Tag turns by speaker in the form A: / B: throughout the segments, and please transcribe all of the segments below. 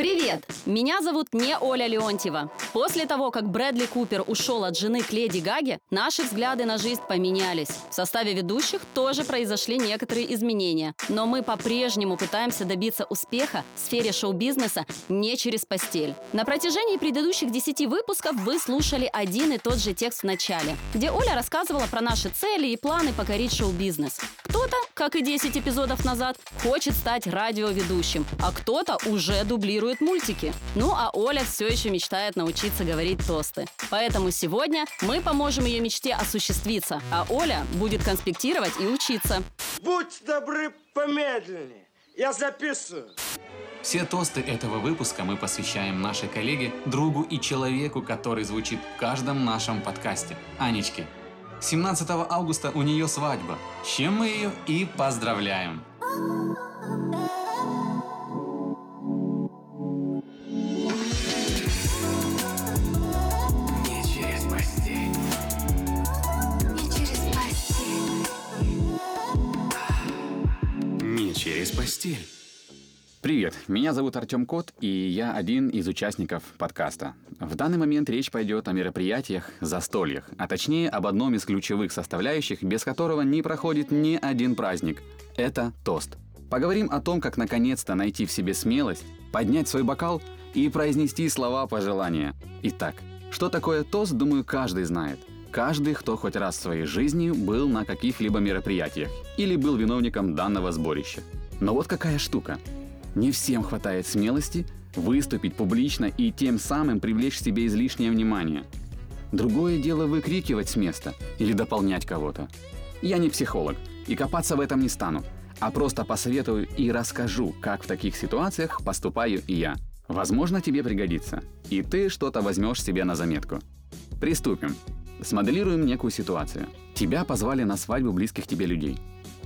A: Привет! Меня зовут не Оля Леонтьева. После того, как Брэдли Купер ушел от жены к Леди Гаге, наши взгляды на жизнь поменялись. В составе ведущих тоже произошли некоторые изменения. Но мы по-прежнему пытаемся добиться успеха в сфере шоу-бизнеса не через постель. На протяжении предыдущих 10 выпусков вы слушали один и тот же текст в начале, где Оля рассказывала про наши цели и планы покорить шоу-бизнес. Кто-то, как и 10 эпизодов назад, хочет стать радиоведущим, а кто-то уже дублирует мультики. Ну а Оля все еще мечтает научиться говорить тосты. Поэтому сегодня мы поможем ее мечте осуществиться, а Оля будет конспектировать и учиться.
B: Будь добры помедленнее. Я записываю.
C: Все тосты этого выпуска мы посвящаем нашей коллеге, другу и человеку, который звучит в каждом нашем подкасте – Анечке. 17 августа у нее свадьба, с чем мы ее и поздравляем.
D: Постель.
E: Привет, меня зовут Артем Кот, и я один из участников подкаста. В данный момент речь пойдет о мероприятиях, застольях, а точнее об одном из ключевых составляющих, без которого не проходит ни один праздник. Это тост. Поговорим о том, как наконец-то найти в себе смелость, поднять свой бокал и произнести слова пожелания. Итак, что такое тост, думаю, каждый знает. Каждый, кто хоть раз в своей жизни был на каких-либо мероприятиях или был виновником данного сборища. Но вот какая штука – не всем хватает смелости выступить публично и тем самым привлечь к себе излишнее внимание. Другое дело выкрикивать с места или дополнять кого-то. Я не психолог и копаться в этом не стану, а просто посоветую и расскажу, как в таких ситуациях поступаю и я. Возможно, тебе пригодится, и ты что-то возьмешь себе на заметку. Приступим. Смоделируем некую ситуацию. Тебя позвали на свадьбу близких тебе людей.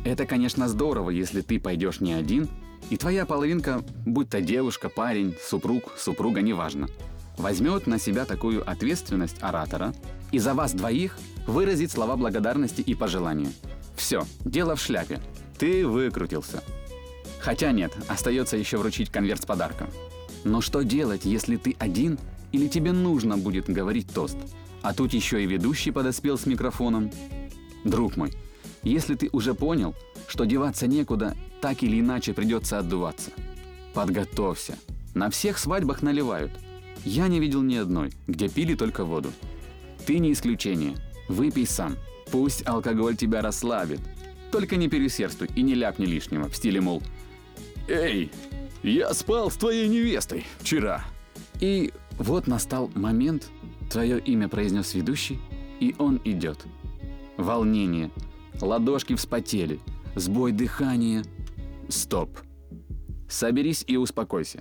E: Это, конечно, здорово, если ты пойдешь не один, и твоя половинка, будь то девушка, парень, супруг, супруга, неважно, возьмет на себя такую ответственность оратора и за вас двоих выразит слова благодарности и пожелания. Все, дело в шляпе. Ты выкрутился. Хотя нет, остается еще вручить конверт с подарком. Но что делать, если ты один или тебе нужно будет говорить тост? А тут еще и ведущий подоспел с микрофоном. Друг мой, если ты уже понял, что деваться некуда, так или иначе придется отдуваться. Подготовься. На всех свадьбах наливают. Я не видел ни одной, где пили только воду. Ты не исключение. Выпей сам. Пусть алкоголь тебя расслабит. Только не переусердствуй и не ляпни лишнего в стиле, мол, «Эй, я спал с твоей невестой вчера». И вот настал момент, твое имя произнес ведущий, и он идет. Волнение. Ладошки вспотели. Сбой дыхания. Стоп. Соберись и успокойся.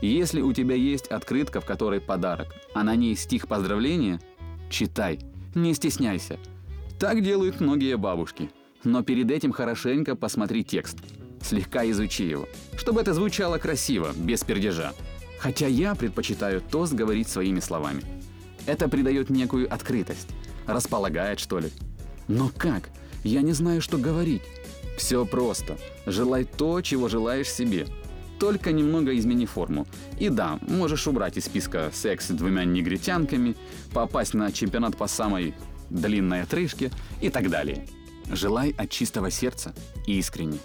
E: Если у тебя есть открытка, в которой подарок, а на ней стих поздравления, читай, не стесняйся. Так делают многие бабушки. Но перед этим хорошенько посмотри текст. Слегка изучи его, чтобы это звучало красиво, без пердежа. Хотя я предпочитаю тост говорить своими словами. Это придает некую открытость. Располагает, что ли. Но как? Я не знаю, что говорить. Все просто. Желай то, чего желаешь себе. Только немного измени форму. И да, можешь убрать из списка секс с двумя негритянками, попасть на чемпионат по самой длинной отрыжке и так далее. Желай от чистого сердца и искренне.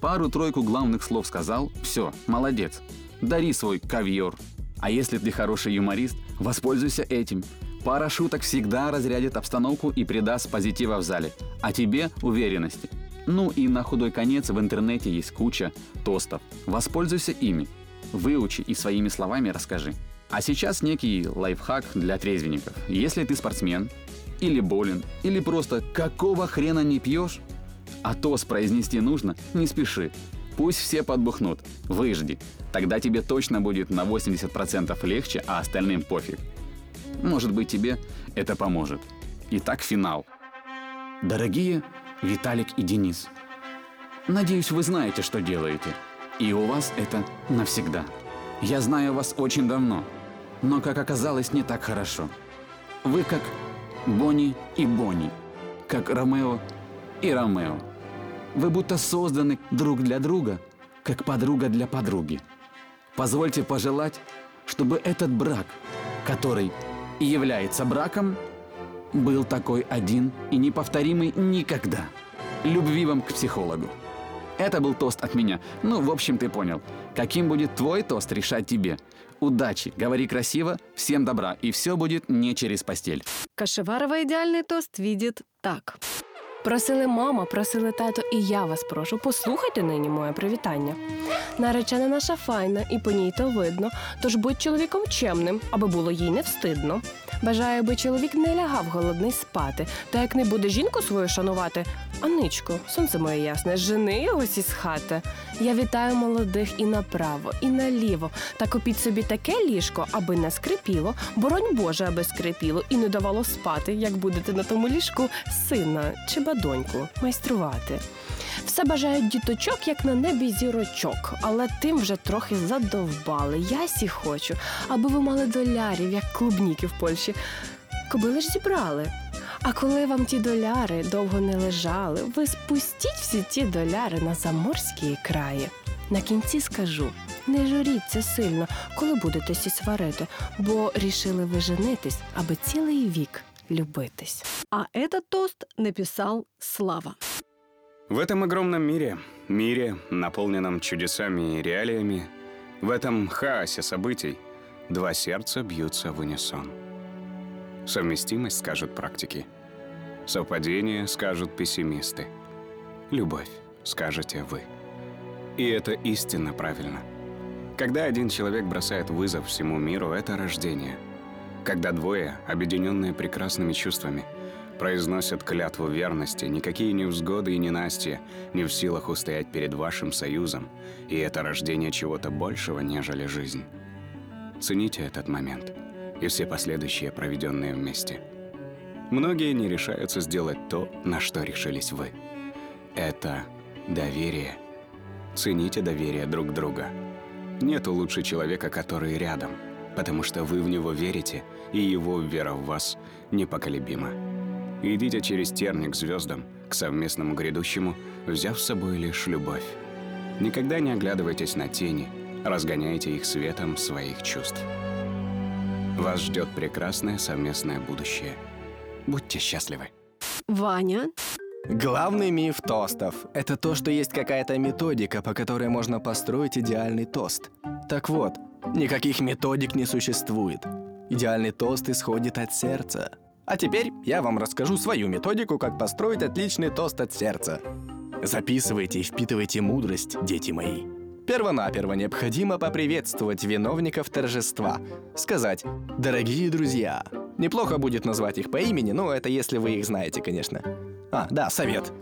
E: Пару-тройку главных слов сказал, все, молодец. Дари свой ковьер. А если ты хороший юморист, воспользуйся этим. Пара шуток всегда разрядит обстановку и придаст позитива в зале, а тебе уверенности. Ну и на худой конец в интернете есть куча тостов. Воспользуйся ими. Выучи и своими словами расскажи. А сейчас некий лайфхак для трезвенников. Если ты спортсмен, или болен, или просто какого хрена не пьешь, а тост произнести нужно, не спеши. Пусть все подбухнут, выжди. Тогда тебе точно будет на 80% легче, а остальным пофиг. Может быть тебе это поможет. Итак, финал. Дорогие Виталик и Денис, надеюсь, вы знаете, что делаете. И у вас это навсегда. Я знаю вас очень давно, но, как оказалось, не так хорошо. Вы как Бонни и Бонни, как Ромео и Ромео. Вы будто созданы друг для друга, как подруга для подруги. позвольте пожелать, чтобы этот брак, который и является браком, был такой один и неповторимый никогда. Любви вам к психологу. Это был тост от меня. Ну, в общем, ты понял. Каким будет твой тост, решать тебе. Удачи, говори красиво, всем добра, и все будет не через постель.
F: Кашеварова ідеальний тост видить так. Просили мама, просили тато, і я вас прошу, послухайте нині моє привітання. Наречена наша файна, і по ній то видно, тож будь чоловіком чемним, аби було їй не встидно. Бажаю, аби чоловік не лягав голодний спати, та як не буде жінку свою шанувати. Аничко, сонце моє ясне, жени його сі з хати. Я вітаю молодих і направо, і наліво. Та купіть собі таке ліжко, аби не скрипіло, боронь Боже, аби скрипіло, і не давало спати, як будете на тому ліжку сина чи бадоньку майструвати. Все бажають діточок, як на небі зірочок, але тим вже трохи задовбали. Я сі хочу, аби ви мали долярів, як клубніки в Польщі Кобили ж зібрали. А коли вам ті доляри довго не лежали, ви спустіть всі ті доляри на заморські краї. На кінці скажу: не журіться сильно, коли будете сі сварити, бо рішили ви женитись, аби цілий вік любитись.
G: А этот тост написал Слава.
D: В этом огромном мире, мире, наполненном чудесами и реалиями, в этом хаосе событий, два сердца бьются в унисон. Совместимость, скажут практики. Совпадение, скажут пессимисты. Любовь, скажете вы. И это истинно правильно. Когда один человек бросает вызов всему миру, это рождение. Когда двое, объединенные прекрасными чувствами, произносят клятву верности, никакие невзгоды и ненастья не в силах устоять перед вашим союзом, и это рождение чего-то большего, нежели жизнь. Цените этот момент и все последующие, проведенные вместе. Многие не решаются сделать то, на что решились вы. Это доверие. Цените доверие друг друга. Нету лучше человека, который рядом, потому что вы в него верите, и его вера в вас непоколебима. Идите через терник звездам, к совместному грядущему, взяв с собой лишь любовь. Никогда не оглядывайтесь на тени, разгоняйте их светом своих чувств. Вас ждет прекрасное совместное будущее. Будьте счастливы.
G: Ваня,
H: Главный миф тостов – это то, что есть какая-то методика, по которой можно построить идеальный тост. Так вот, никаких методик не существует. Идеальный тост исходит от сердца. А теперь я вам расскажу свою методику, как построить отличный тост от сердца. Записывайте и впитывайте мудрость, дети мои. Первонаперво необходимо поприветствовать виновников торжества. Сказать «Дорогие друзья». Неплохо будет назвать их по имени, но это если вы их знаете, конечно. А, да, совет.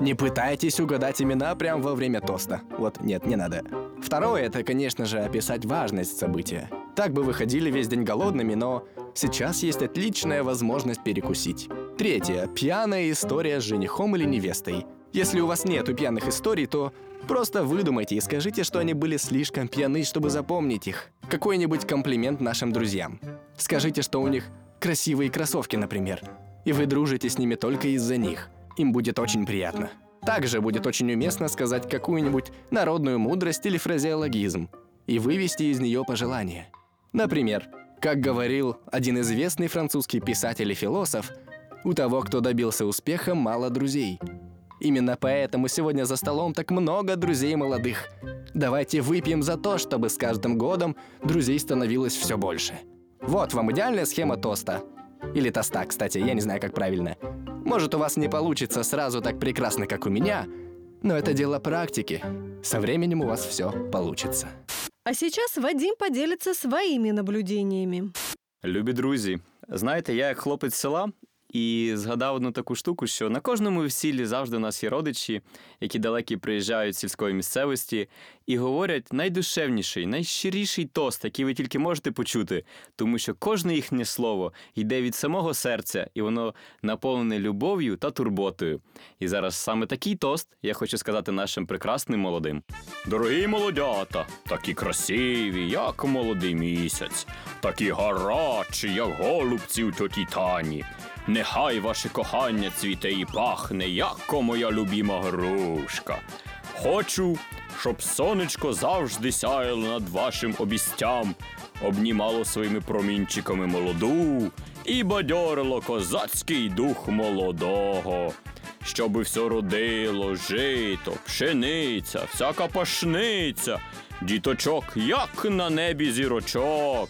H: Не пытайтесь угадать имена прямо во время тоста. Вот, нет, не надо. Второе – это, конечно же, описать важность события. Так бы вы ходили весь день голодными, но сейчас есть отличная возможность перекусить. Третье – пьяная история с женихом или невестой. Если у вас нету пьяных историй, то просто выдумайте и скажите, что они были слишком пьяны, чтобы запомнить их. Какой-нибудь комплимент нашим друзьям. Скажите, что у них красивые кроссовки, например. И вы дружите с ними только из-за них. Им будет очень приятно. Также будет очень уместно сказать какую-нибудь народную мудрость или фразеологизм и вывести из нее пожелание. Например, как говорил один известный французский писатель и философ, у того, кто добился успеха, мало друзей. Именно поэтому сегодня за столом так много друзей молодых. Давайте выпьем за то, чтобы с каждым годом друзей становилось все больше. Вот вам идеальная схема тоста. Или тоста, кстати, я не знаю, как правильно. Может, у вас не получится сразу так прекрасно, как у меня, но это дело практики. Со временем у вас все получится.
G: а сейчас Вадим поделится своими наблюдениями.
I: Любі друзі, знаєте, я як хлопець з села і згадав одну таку штуку, що на кожному весіллі завжди у нас є родичі, які далекі приїжджають з сільської місцевості і говорять найдушевніший, найщиріший тост, який ви тільки можете почути, тому що кожне їхнє слово йде від самого серця, і воно наповнене любов'ю та турботою. І зараз саме такий тост я хочу сказати нашим прекрасним молодим. Дорогі молодята, такі красиві, як молодий місяць, такі гарячі, як голубці у тьоті Тані. Нехай ваше кохання цвіте і пахне, як моя любима грушка. Хочу,
J: щоб сонечко завжди сяяло над вашим обістям, обнімало своїми промінчиками молоду і бадьорило козацький дух молодого. Щоби все родило, жито, пшениця, всяка пашниця, діточок, як на небі зірочок.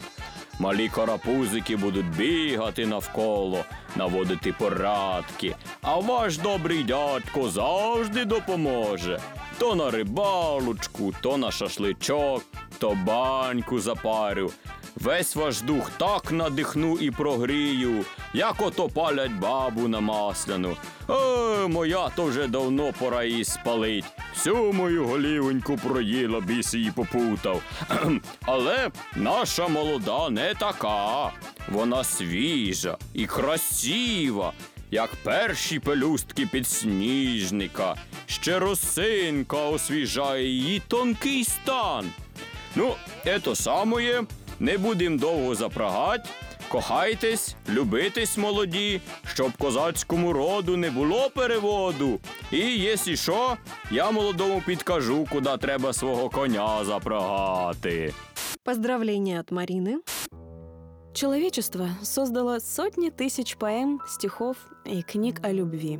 J: Малі карапузики будуть бігати навколо, наводити порадки, а ваш добрий дядько завжди допоможе. То на рибалочку, то на шашличок, то баньку запарю. Весь ваш дух так надихну і прогрію, як ото палять бабу на масляну. Е, моя то вже давно пора її спалить. Всю мою голівоньку проїла, біс її попутав. Але наша молода не така. Вона свіжа і красива, як перші пелюстки підсніжника. Ще росинка освіжає її тонкий стан. Ну, ето самоє, не будем довго запрагать. Кохайтесь, любитесь, молоді, щоб козацькому роду не було переводу. І якщо що, я молодому підкажу, куди треба свого коня запрагати.
G: Поздравления от Марины.
K: Человечество создало сотни тысяч поэм, стихов и книг о любви.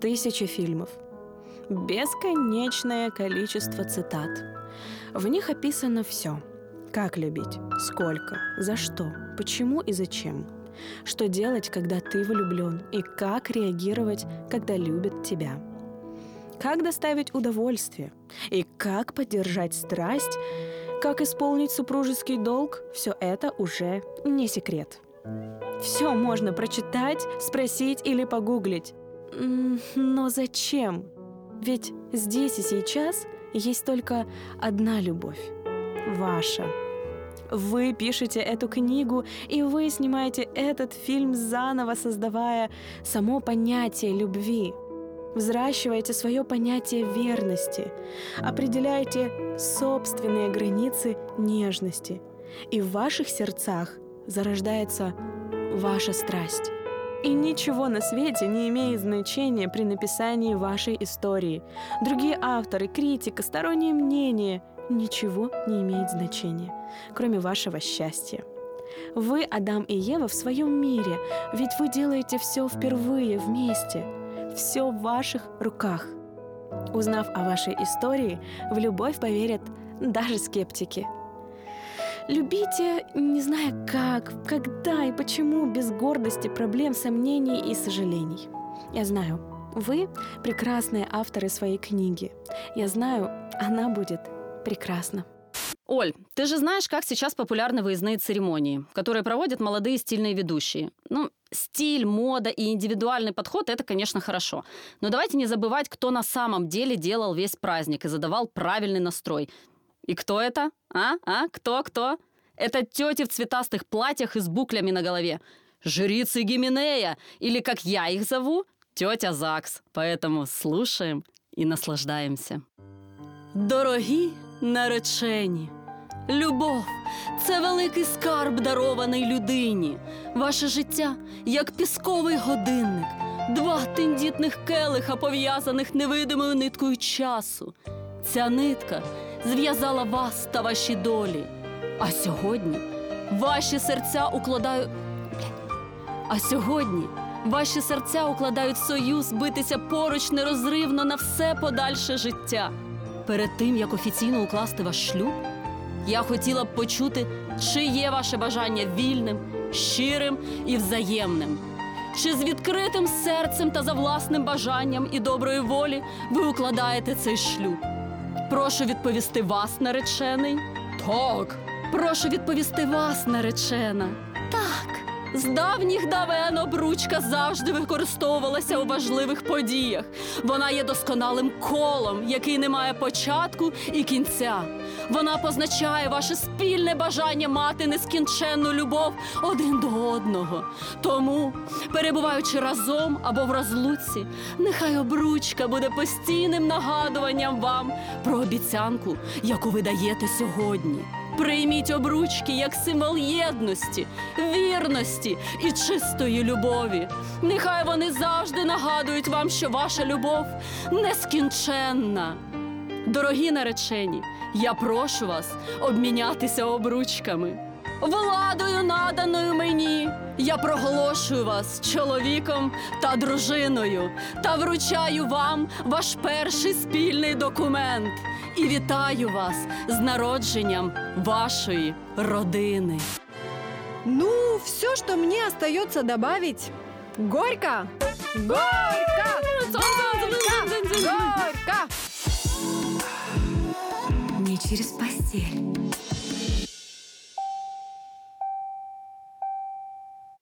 K: Тысячи фильмов. Бесконечное количество цитат. В них описано все. Как любить, сколько, за что, почему и зачем. Что делать, когда ты влюблен, и как реагировать, когда любят тебя. Как доставить удовольствие, и как поддержать страсть, как исполнить супружеский долг, все это уже не секрет. Все можно прочитать, спросить или погуглить. Но зачем? Ведь здесь и сейчас есть только одна любовь. Ваша. Вы пишете эту книгу, и вы снимаете этот фильм заново, создавая само понятие любви. Взращиваете свое понятие верности, определяете собственные границы нежности. И в ваших сердцах зарождается ваша страсть. И ничего на свете не имеет значения при написании вашей истории. Другие авторы, критика, стороннее мнение – ничего не имеет значения, кроме вашего счастья. Вы, Адам и Ева, в своем мире, ведь вы делаете все впервые вместе. Все в ваших руках. Узнав о вашей истории, в любовь поверят даже скептики. Любите, не зная как, когда и почему, без гордости, проблем, сомнений и сожалений. Я знаю, вы прекрасные авторы своей книги. Я знаю, она будет прекрасна.
A: Оль, ты же знаешь, как сейчас популярны выездные церемонии, которые проводят молодые стильные ведущие. Ну, стиль, мода и индивидуальный подход – это, конечно, хорошо. Но давайте не забывать, кто на самом деле делал весь праздник и задавал правильный настрой. И кто это? А? А? Кто? Кто? Это тети в цветастых платьях и с буклями на голове. Жрицы Гименея, или, как я их зову, тетя ЗАГС. Поэтому слушаем и наслаждаемся. Дорогі наречені, любов це великий скарб, дарований людині. Ваше життя як пісковий годинник, два тендітних келиха, пов'язаних невидимою ниткою часу. Ця нитка зв'язала вас та ваші долі. А сьогодні ваші серця укладають. А сьогодні ваші серця укладають союз битися поруч нерозривно на все подальше життя. Перед тим як офіційно укласти ваш шлюб, я хотіла б почути, чи є ваше бажання вільним, щирим і взаємним. Чи з відкритим серцем та за власним бажанням і доброї волі ви укладаєте цей шлюб? Прошу відповісти вас, наречений. Так. Прошу відповісти вас, наречена. Так. З давніх давен обручка завжди використовувалася у важливих подіях. Вона є досконалим колом, який не має початку і кінця. Вона позначає ваше спільне бажання мати нескінченну любов один до одного. Тому, перебуваючи разом або в розлуці, нехай обручка буде постійним нагадуванням вам про обіцянку, яку ви даєте сьогодні. Прийміть обручки як символ єдності, вірності і чистої любові. Нехай вони завжди нагадують вам, що ваша любов нескінченна. Дорогі наречені, я прошу вас обмінятися обручками. Владою, наданою мені, я проголошую вас чоловіком та дружиною та вручаю вам ваш перший спільний документ і вітаю вас з народженням вашої родини.
G: Ну, все, что мне остается добавить. Горько! Горько! Горько!
L: Не через постель.